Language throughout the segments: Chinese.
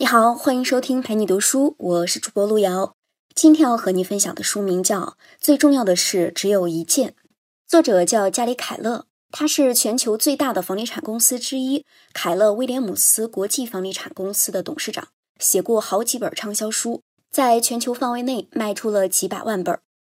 你好，欢迎收听陪你读书，我是主播路遥。今天要和你分享的书名叫《最重要的事只有一件》，作者叫加里凯勒，他是全球最大的房地产公司之一凯勒威廉姆斯国际房地产公司的董事长，写过好几本畅销书，在全球范围内卖出了几百万本。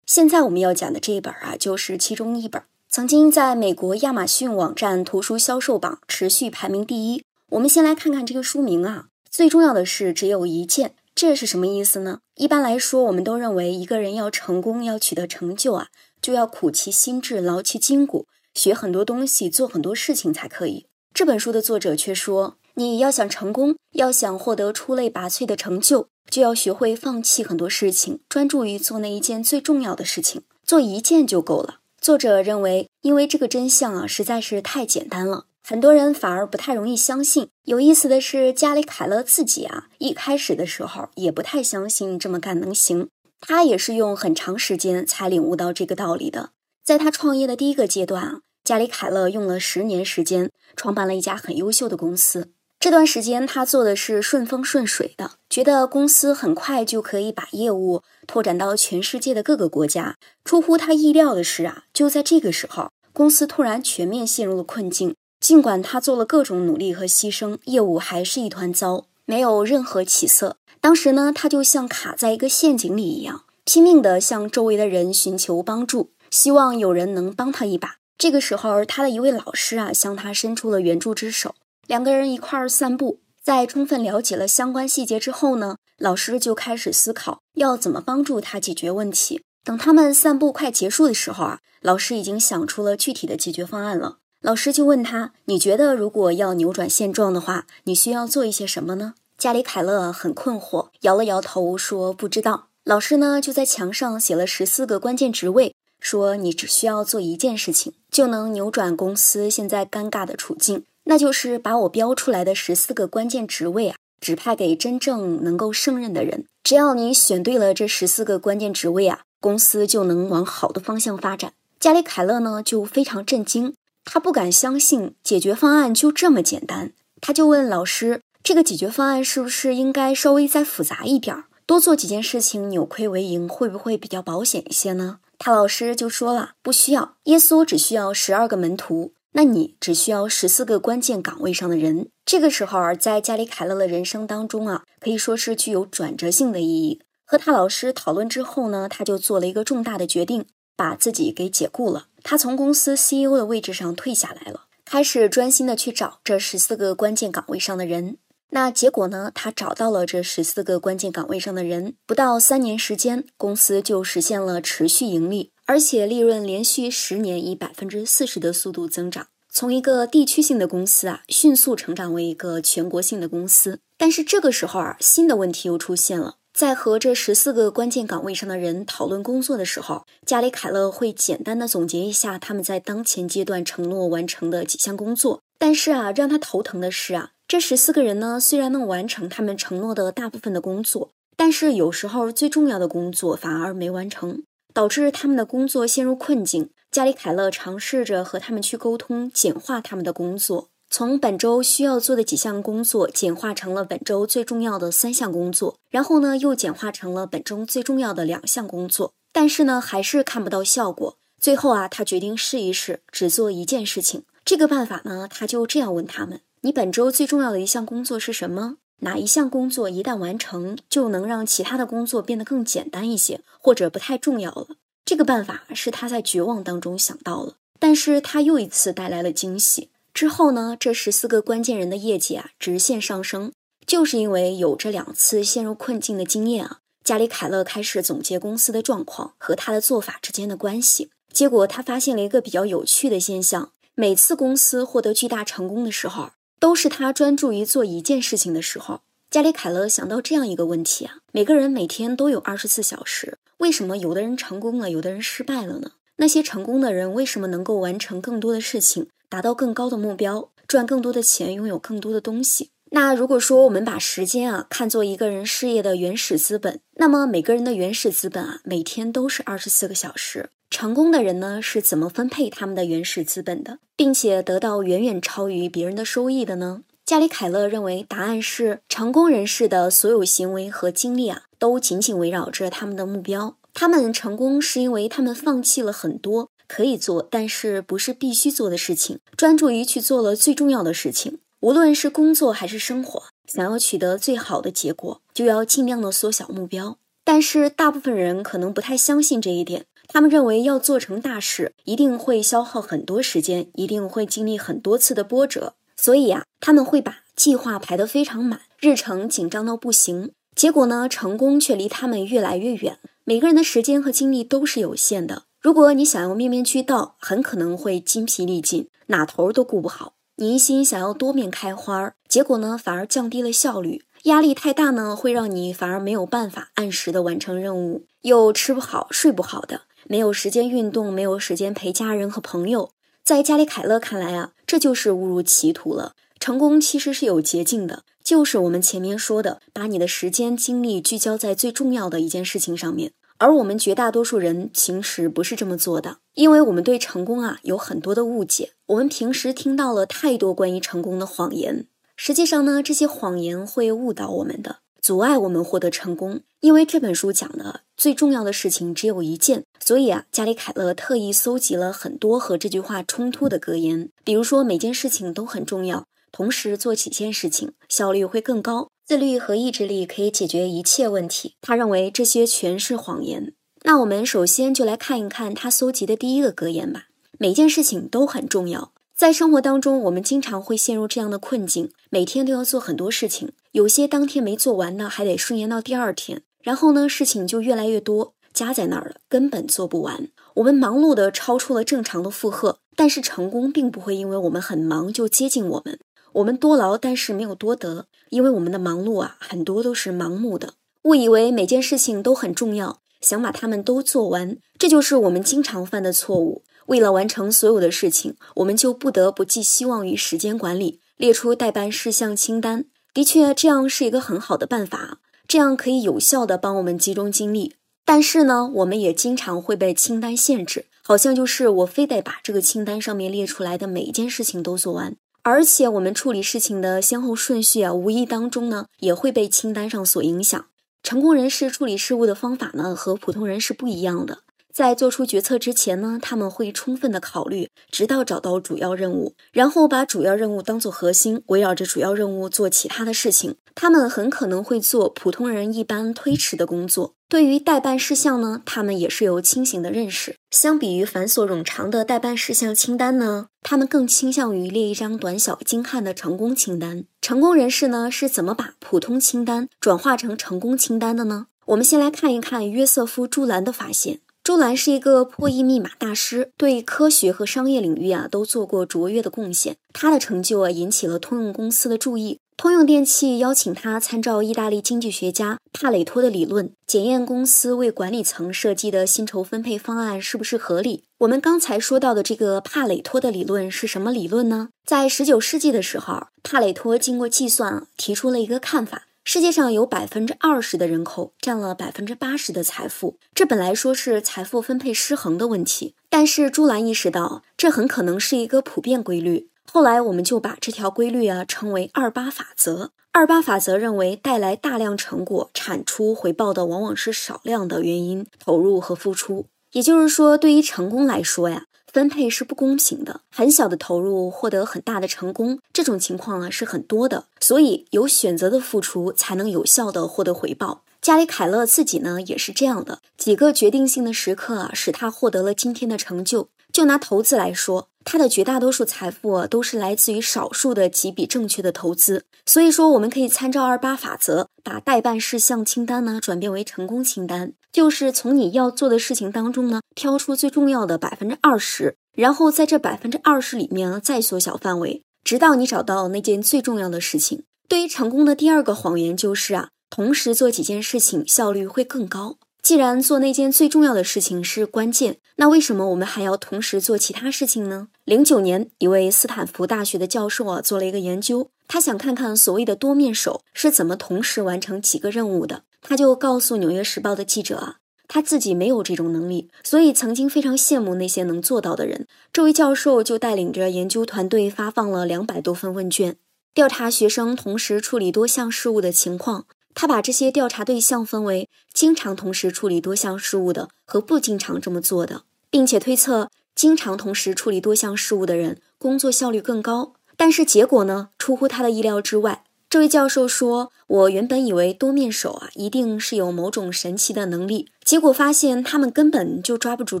现在我们要讲的这一本啊，就是其中一本，曾经在美国亚马逊网站图书销售榜持续排名第一。我们先来看看这个书名啊。最重要的是只有一件，这是什么意思呢？一般来说，我们都认为一个人要成功，要取得成就啊，就要苦其心志，劳其筋骨，学很多东西，做很多事情才可以。这本书的作者却说，你要想成功，要想获得出类拔萃的成就，就要学会放弃很多事情，专注于做那一件最重要的事情，做一件就够了。作者认为，因为这个真相啊，实在是太简单了。很多人反而不太容易相信。有意思的是，加里凯勒自己啊，一开始的时候也不太相信这么干能行。他也是用很长时间才领悟到这个道理的。在他创业的第一个阶段啊，加里凯勒用了十年时间创办了一家很优秀的公司。这段时间他做的是顺风顺水的，觉得公司很快就可以把业务拓展到全世界的各个国家。出乎他意料的是啊，就在这个时候，公司突然全面陷入了困境。尽管他做了各种努力和牺牲，业务还是一团糟，没有任何起色。当时呢，他就像卡在一个陷阱里一样，拼命地向周围的人寻求帮助，希望有人能帮他一把。这个时候，他的一位老师啊，向他伸出了援助之手。两个人一块儿散步，在充分了解了相关细节之后呢，老师就开始思考要怎么帮助他解决问题。等他们散步快结束的时候啊，老师已经想出了具体的解决方案了。老师就问他：“你觉得如果要扭转现状的话，你需要做一些什么呢？”加里凯勒很困惑，摇了摇头说：“不知道。”老师呢就在墙上写了十四个关键职位，说：“你只需要做一件事情，就能扭转公司现在尴尬的处境，那就是把我标出来的十四个关键职位啊，指派给真正能够胜任的人。只要你选对了这十四个关键职位啊，公司就能往好的方向发展。”加里凯勒呢就非常震惊。他不敢相信解决方案就这么简单，他就问老师：“这个解决方案是不是应该稍微再复杂一点？多做几件事情，扭亏为盈，会不会比较保险一些呢？”他老师就说了：“不需要，耶稣只需要十二个门徒，那你只需要十四个关键岗位上的人。”这个时候，在加里凯勒的人生当中啊，可以说是具有转折性的意义。和他老师讨论之后呢，他就做了一个重大的决定。把自己给解雇了，他从公司 CEO 的位置上退下来了，开始专心的去找这十四个关键岗位上的人。那结果呢？他找到了这十四个关键岗位上的人，不到三年时间，公司就实现了持续盈利，而且利润连续十年以百分之四十的速度增长，从一个地区性的公司啊，迅速成长为一个全国性的公司。但是这个时候啊，新的问题又出现了。在和这十四个关键岗位上的人讨论工作的时候，加里凯勒会简单的总结一下他们在当前阶段承诺完成的几项工作。但是啊，让他头疼的是啊，这十四个人呢，虽然能完成他们承诺的大部分的工作，但是有时候最重要的工作反而没完成，导致他们的工作陷入困境。加里凯勒尝试着和他们去沟通，简化他们的工作。从本周需要做的几项工作简化成了本周最重要的三项工作，然后呢又简化成了本周最重要的两项工作，但是呢还是看不到效果。最后啊，他决定试一试，只做一件事情。这个办法呢，他就这样问他们：“你本周最重要的一项工作是什么？哪一项工作一旦完成，就能让其他的工作变得更简单一些，或者不太重要了？”这个办法是他在绝望当中想到了，但是他又一次带来了惊喜。之后呢，这十四个关键人的业绩啊直线上升，就是因为有这两次陷入困境的经验啊。加里凯勒开始总结公司的状况和他的做法之间的关系，结果他发现了一个比较有趣的现象：每次公司获得巨大成功的时候，都是他专注于做一件事情的时候。加里凯勒想到这样一个问题啊：每个人每天都有二十四小时，为什么有的人成功了，有的人失败了呢？那些成功的人为什么能够完成更多的事情？达到更高的目标，赚更多的钱，拥有更多的东西。那如果说我们把时间啊看作一个人事业的原始资本，那么每个人的原始资本啊每天都是二十四个小时。成功的人呢是怎么分配他们的原始资本的，并且得到远远超于别人的收益的呢？加里凯勒认为，答案是成功人士的所有行为和经历啊，都紧紧围绕着他们的目标。他们成功是因为他们放弃了很多可以做但是不是必须做的事情，专注于去做了最重要的事情。无论是工作还是生活，想要取得最好的结果，就要尽量的缩小目标。但是大部分人可能不太相信这一点，他们认为要做成大事，一定会消耗很多时间，一定会经历很多次的波折。所以呀，他们会把计划排得非常满，日程紧张到不行。结果呢，成功却离他们越来越远。每个人的时间和精力都是有限的。如果你想要面面俱到，很可能会精疲力尽，哪头都顾不好。你一心想要多面开花，结果呢，反而降低了效率。压力太大呢，会让你反而没有办法按时的完成任务，又吃不好睡不好的，没有时间运动，没有时间陪家人和朋友。在加里凯勒看来啊，这就是误入歧途了。成功其实是有捷径的，就是我们前面说的，把你的时间精力聚焦在最重要的一件事情上面。而我们绝大多数人其实不是这么做的，因为我们对成功啊有很多的误解。我们平时听到了太多关于成功的谎言，实际上呢，这些谎言会误导我们的。阻碍我们获得成功，因为这本书讲的最重要的事情只有一件，所以啊，加里凯勒特意搜集了很多和这句话冲突的格言，比如说每件事情都很重要，同时做几件事情效率会更高，自律和意志力可以解决一切问题。他认为这些全是谎言。那我们首先就来看一看他搜集的第一个格言吧：每件事情都很重要。在生活当中，我们经常会陷入这样的困境：每天都要做很多事情，有些当天没做完呢，还得顺延到第二天。然后呢，事情就越来越多，加在那儿了，根本做不完。我们忙碌的超出了正常的负荷，但是成功并不会因为我们很忙就接近我们。我们多劳，但是没有多得，因为我们的忙碌啊，很多都是盲目的，误以为每件事情都很重要，想把它们都做完，这就是我们经常犯的错误。为了完成所有的事情，我们就不得不寄希望于时间管理，列出待办事项清单。的确，这样是一个很好的办法，这样可以有效的帮我们集中精力。但是呢，我们也经常会被清单限制，好像就是我非得把这个清单上面列出来的每一件事情都做完。而且，我们处理事情的先后顺序啊，无意当中呢，也会被清单上所影响。成功人士处理事务的方法呢，和普通人是不一样的。在做出决策之前呢，他们会充分的考虑，直到找到主要任务，然后把主要任务当做核心，围绕着主要任务做其他的事情。他们很可能会做普通人一般推迟的工作。对于待办事项呢，他们也是有清醒的认识。相比于繁琐冗长的待办事项清单呢，他们更倾向于列一张短小精悍的成功清单。成功人士呢是怎么把普通清单转化成成功清单的呢？我们先来看一看约瑟夫·朱兰的发现。朱兰是一个破译密码大师，对科学和商业领域啊都做过卓越的贡献。他的成就啊引起了通用公司的注意，通用电气邀请他参照意大利经济学家帕累托的理论，检验公司为管理层设计的薪酬分配方案是不是合理。我们刚才说到的这个帕累托的理论是什么理论呢？在十九世纪的时候，帕累托经过计算提出了一个看法。世界上有百分之二十的人口占了百分之八十的财富，这本来说是财富分配失衡的问题，但是朱兰意识到这很可能是一个普遍规律。后来我们就把这条规律啊称为二八法则。二八法则认为，带来大量成果、产出、回报的往往是少量的原因投入和付出。也就是说，对于成功来说呀。分配是不公平的，很小的投入获得很大的成功，这种情况啊是很多的。所以有选择的付出才能有效的获得回报。加里凯勒自己呢也是这样的，几个决定性的时刻啊，使他获得了今天的成就。就拿投资来说，他的绝大多数财富都是来自于少数的几笔正确的投资。所以说，我们可以参照二八法则，把待办事项清单呢转变为成功清单。就是从你要做的事情当中呢，挑出最重要的百分之二十，然后在这百分之二十里面再缩小范围，直到你找到那件最重要的事情。对于成功的第二个谎言就是啊，同时做几件事情效率会更高。既然做那件最重要的事情是关键，那为什么我们还要同时做其他事情呢？零九年，一位斯坦福大学的教授啊做了一个研究，他想看看所谓的多面手是怎么同时完成几个任务的。他就告诉《纽约时报》的记者啊，他自己没有这种能力，所以曾经非常羡慕那些能做到的人。这位教授就带领着研究团队发放了两百多份问卷，调查学生同时处理多项事务的情况。他把这些调查对象分为经常同时处理多项事务的和不经常这么做的，并且推测经常同时处理多项事务的人工作效率更高。但是结果呢，出乎他的意料之外。这位教授说：“我原本以为多面手啊一定是有某种神奇的能力，结果发现他们根本就抓不住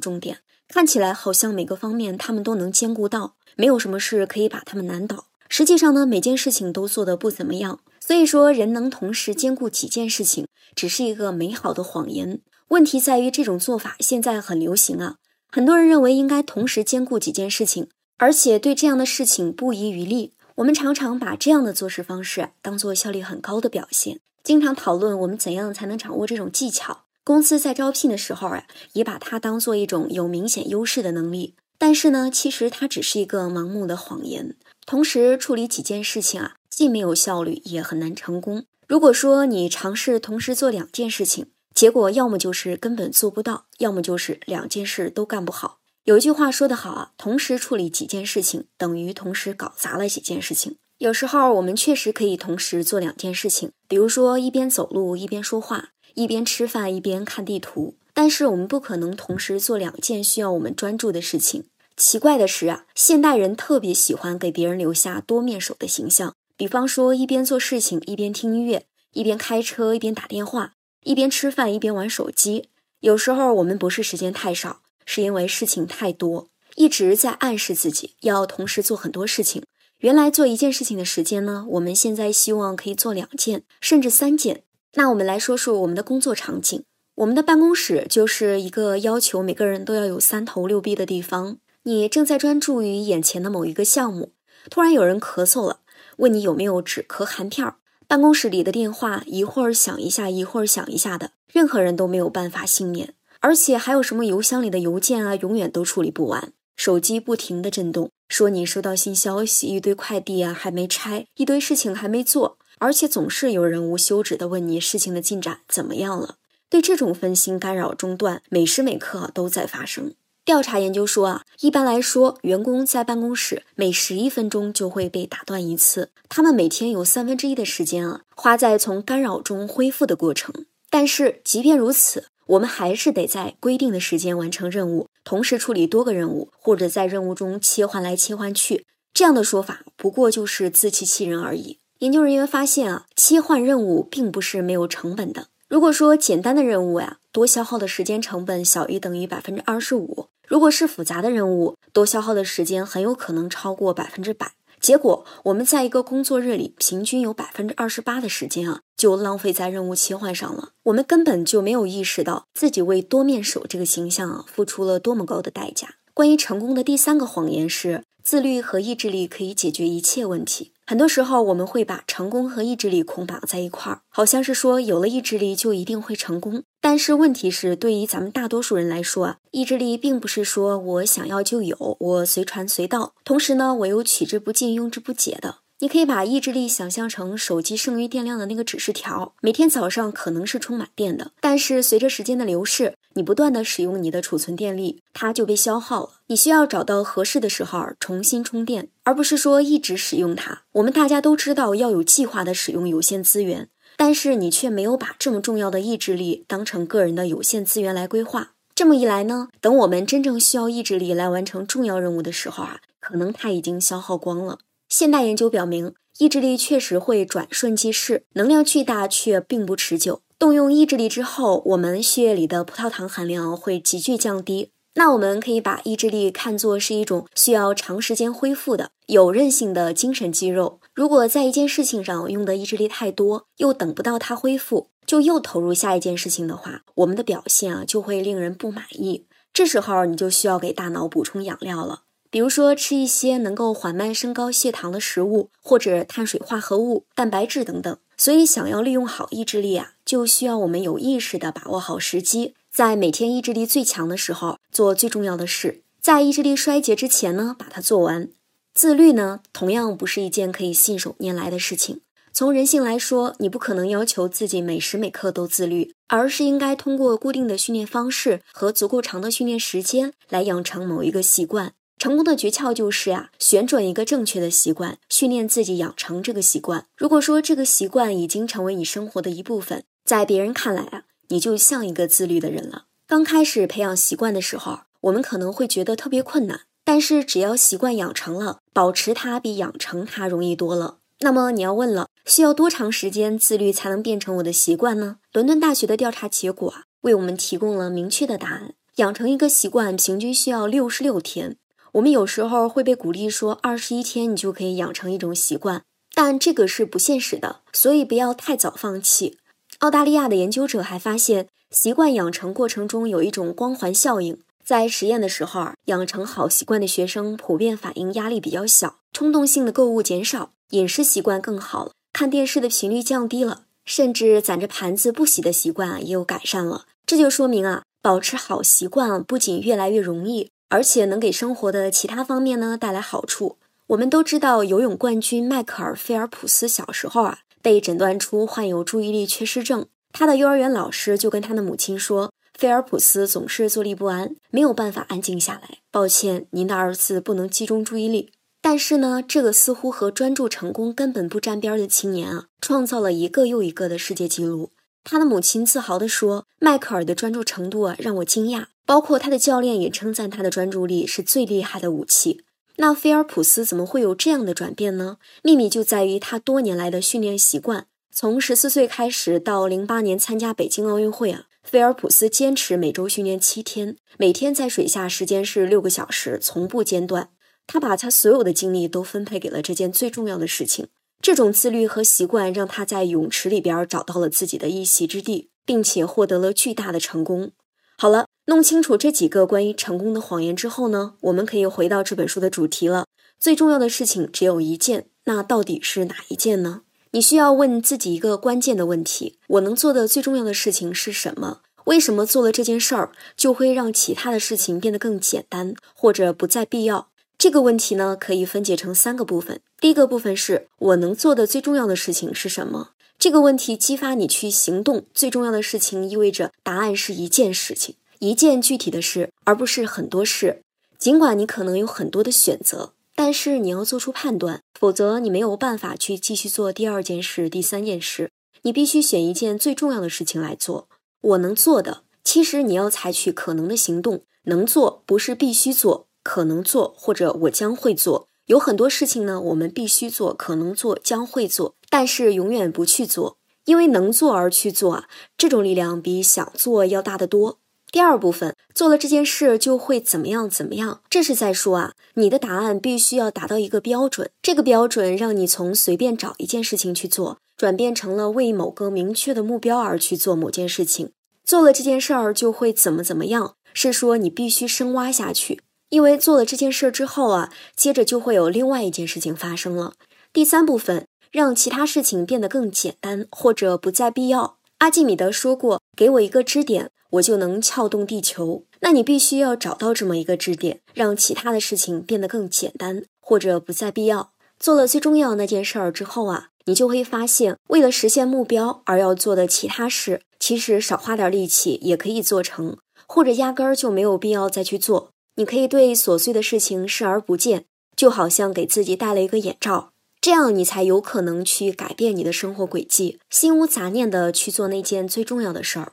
重点。看起来好像每个方面他们都能兼顾到，没有什么事可以把他们难倒。实际上呢，每件事情都做得不怎么样。”所以说，人能同时兼顾几件事情，只是一个美好的谎言。问题在于这种做法现在很流行啊，很多人认为应该同时兼顾几件事情，而且对这样的事情不遗余力。我们常常把这样的做事方式当做效率很高的表现，经常讨论我们怎样才能掌握这种技巧。公司在招聘的时候啊，也把它当做一种有明显优势的能力。但是呢，其实它只是一个盲目的谎言。同时处理几件事情啊。既没有效率，也很难成功。如果说你尝试同时做两件事情，结果要么就是根本做不到，要么就是两件事都干不好。有一句话说得好啊，同时处理几件事情，等于同时搞砸了几件事情。有时候我们确实可以同时做两件事情，比如说一边走路一边说话，一边吃饭一边看地图。但是我们不可能同时做两件需要我们专注的事情。奇怪的是啊，现代人特别喜欢给别人留下多面手的形象。比方说，一边做事情一边听音乐，一边开车一边打电话，一边吃饭一边玩手机。有时候我们不是时间太少，是因为事情太多，一直在暗示自己要同时做很多事情。原来做一件事情的时间呢，我们现在希望可以做两件，甚至三件。那我们来说说我们的工作场景。我们的办公室就是一个要求每个人都要有三头六臂的地方。你正在专注于眼前的某一个项目，突然有人咳嗽了。问你有没有止咳含片儿？办公室里的电话一会儿响一下，一会儿响一下的，任何人都没有办法幸免。而且还有什么邮箱里的邮件啊，永远都处理不完。手机不停的震动，说你收到新消息，一堆快递啊还没拆，一堆事情还没做，而且总是有人无休止的问你事情的进展怎么样了。对这种分心干扰中断，每时每刻都在发生。调查研究说啊，一般来说，员工在办公室每十一分钟就会被打断一次。他们每天有三分之一的时间啊，花在从干扰中恢复的过程。但是，即便如此，我们还是得在规定的时间完成任务，同时处理多个任务，或者在任务中切换来切换去。这样的说法不过就是自欺欺人而已。研究人员发现啊，切换任务并不是没有成本的。如果说简单的任务呀，多消耗的时间成本小于等于百分之二十五。如果是复杂的任务，多消耗的时间很有可能超过百分之百。结果，我们在一个工作日里，平均有百分之二十八的时间啊，就浪费在任务切换上了。我们根本就没有意识到自己为多面手这个形象啊，付出了多么高的代价。关于成功的第三个谎言是，自律和意志力可以解决一切问题。很多时候，我们会把成功和意志力捆绑在一块儿，好像是说有了意志力就一定会成功。但是问题是，对于咱们大多数人来说啊，意志力并不是说我想要就有，我随传随到，同时呢，我又取之不尽、用之不竭的。你可以把意志力想象成手机剩余电量的那个指示条，每天早上可能是充满电的，但是随着时间的流逝，你不断的使用你的储存电力，它就被消耗了。你需要找到合适的时候重新充电，而不是说一直使用它。我们大家都知道要有计划的使用有限资源，但是你却没有把这么重要的意志力当成个人的有限资源来规划。这么一来呢，等我们真正需要意志力来完成重要任务的时候啊，可能它已经消耗光了。现代研究表明，意志力确实会转瞬即逝，能量巨大却并不持久。动用意志力之后，我们血液里的葡萄糖含量会急剧降低。那我们可以把意志力看作是一种需要长时间恢复的有韧性的精神肌肉。如果在一件事情上用的意志力太多，又等不到它恢复，就又投入下一件事情的话，我们的表现啊就会令人不满意。这时候你就需要给大脑补充养料了。比如说，吃一些能够缓慢升高血糖的食物，或者碳水化合物、蛋白质等等。所以，想要利用好意志力啊，就需要我们有意识地把握好时机，在每天意志力最强的时候做最重要的事，在意志力衰竭之前呢，把它做完。自律呢，同样不是一件可以信手拈来的事情。从人性来说，你不可能要求自己每时每刻都自律，而是应该通过固定的训练方式和足够长的训练时间来养成某一个习惯。成功的诀窍就是呀，选准一个正确的习惯，训练自己养成这个习惯。如果说这个习惯已经成为你生活的一部分，在别人看来啊，你就像一个自律的人了。刚开始培养习惯的时候，我们可能会觉得特别困难，但是只要习惯养成了，保持它比养成它容易多了。那么你要问了，需要多长时间自律才能变成我的习惯呢？伦敦大学的调查结果啊，为我们提供了明确的答案：养成一个习惯平均需要六十六天。我们有时候会被鼓励说，二十一天你就可以养成一种习惯，但这个是不现实的，所以不要太早放弃。澳大利亚的研究者还发现，习惯养成过程中有一种光环效应，在实验的时候，养成好习惯的学生普遍反应压力比较小，冲动性的购物减少。饮食习惯更好了，看电视的频率降低了，甚至攒着盘子不洗的习惯也有改善了。这就说明啊，保持好习惯不仅越来越容易，而且能给生活的其他方面呢带来好处。我们都知道，游泳冠军迈克尔·菲尔普斯小时候啊被诊断出患有注意力缺失症，他的幼儿园老师就跟他的母亲说，菲尔普斯总是坐立不安，没有办法安静下来。抱歉，您的儿子不能集中注意力。但是呢，这个似乎和专注成功根本不沾边的青年啊，创造了一个又一个的世界纪录。他的母亲自豪地说：“迈克尔的专注程度啊，让我惊讶。包括他的教练也称赞他的专注力是最厉害的武器。”那菲尔普斯怎么会有这样的转变呢？秘密就在于他多年来的训练习惯。从十四岁开始到零八年参加北京奥运会啊，菲尔普斯坚持每周训练七天，每天在水下时间是六个小时，从不间断。他把他所有的精力都分配给了这件最重要的事情。这种自律和习惯让他在泳池里边找到了自己的一席之地，并且获得了巨大的成功。好了，弄清楚这几个关于成功的谎言之后呢，我们可以回到这本书的主题了。最重要的事情只有一件，那到底是哪一件呢？你需要问自己一个关键的问题：我能做的最重要的事情是什么？为什么做了这件事儿就会让其他的事情变得更简单，或者不再必要？这个问题呢，可以分解成三个部分。第一个部分是我能做的最重要的事情是什么？这个问题激发你去行动。最重要的事情意味着答案是一件事情，一件具体的事，而不是很多事。尽管你可能有很多的选择，但是你要做出判断，否则你没有办法去继续做第二件事、第三件事。你必须选一件最重要的事情来做。我能做的，其实你要采取可能的行动。能做不是必须做。可能做，或者我将会做。有很多事情呢，我们必须做，可能做，将会做，但是永远不去做，因为能做而去做啊，这种力量比想做要大得多。第二部分，做了这件事就会怎么样怎么样，这是在说啊，你的答案必须要达到一个标准，这个标准让你从随便找一件事情去做，转变成了为某个明确的目标而去做某件事情。做了这件事儿就会怎么怎么样，是说你必须深挖下去。因为做了这件事之后啊，接着就会有另外一件事情发生了。第三部分，让其他事情变得更简单或者不再必要。阿基米德说过：“给我一个支点，我就能撬动地球。”那你必须要找到这么一个支点，让其他的事情变得更简单或者不再必要。做了最重要那件事儿之后啊，你就会发现，为了实现目标而要做的其他事，其实少花点力气也可以做成，或者压根儿就没有必要再去做。你可以对琐碎的事情视而不见，就好像给自己戴了一个眼罩，这样你才有可能去改变你的生活轨迹，心无杂念的去做那件最重要的事儿。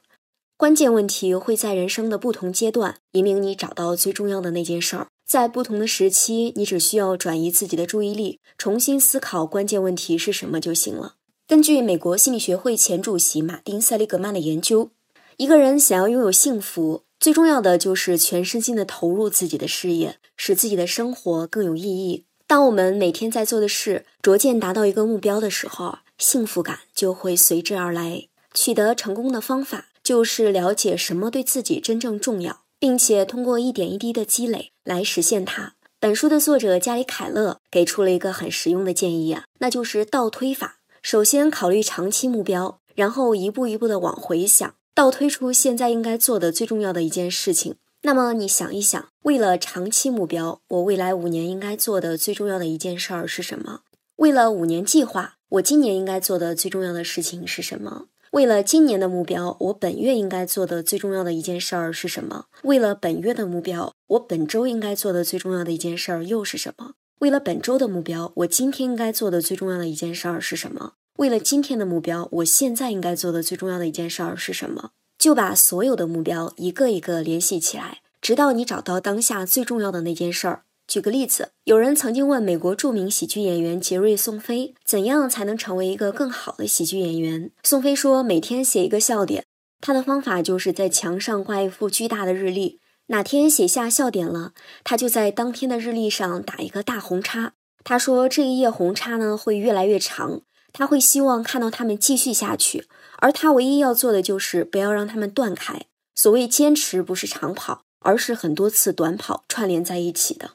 关键问题会在人生的不同阶段引领你找到最重要的那件事儿，在不同的时期，你只需要转移自己的注意力，重新思考关键问题是什么就行了。根据美国心理学会前主席马丁·塞利格曼的研究，一个人想要拥有幸福。最重要的就是全身心的投入自己的事业，使自己的生活更有意义。当我们每天在做的事逐渐达到一个目标的时候，幸福感就会随之而来。取得成功的方法就是了解什么对自己真正重要，并且通过一点一滴的积累来实现它。本书的作者加里凯勒给出了一个很实用的建议啊，那就是倒推法。首先考虑长期目标，然后一步一步的往回想。倒推出现在应该做的最重要的一件事情，那么你想一想，为了长期目标，我未来五年应该做的最重要的一件事儿是什么？为了五年计划，我今年应该做的最重要的事情是什么？为了今年的目标，我本月应该做的最重要的一件事儿是什么？为了本月的目标，我本周应该做的最重要的一件事儿又是什么？为了本周的目标，我今天应该做的最重要的一件事儿是什么？为了今天的目标，我现在应该做的最重要的一件事儿是什么？就把所有的目标一个一个联系起来，直到你找到当下最重要的那件事儿。举个例子，有人曾经问美国著名喜剧演员杰瑞·宋飞，怎样才能成为一个更好的喜剧演员？宋飞说，每天写一个笑点。他的方法就是在墙上挂一幅巨大的日历，哪天写下笑点了，他就在当天的日历上打一个大红叉。他说，这一页红叉呢会越来越长，他会希望看到他们继续下去，而他唯一要做的就是不要让他们断开。所谓坚持，不是长跑，而是很多次短跑串联在一起的。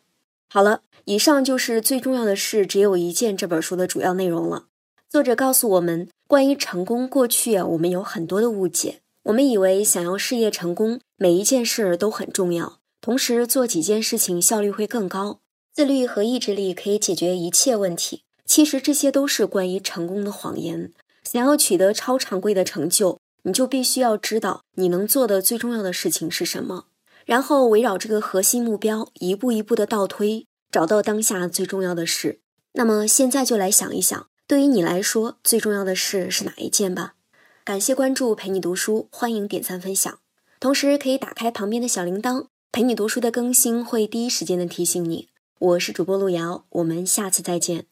好了，以上就是最重要的事只有一件这本书的主要内容了。作者告诉我们，关于成功，过去啊，我们有很多的误解。我们以为想要事业成功，每一件事都很重要，同时做几件事情效率会更高。自律和意志力可以解决一切问题。其实这些都是关于成功的谎言。想要取得超常规的成就，你就必须要知道你能做的最重要的事情是什么。然后围绕这个核心目标一步一步的倒推，找到当下最重要的事。那么现在就来想一想，对于你来说最重要的事是哪一件吧？感谢关注，陪你读书，欢迎点赞分享，同时可以打开旁边的小铃铛，陪你读书的更新会第一时间的提醒你。我是主播路遥，我们下次再见。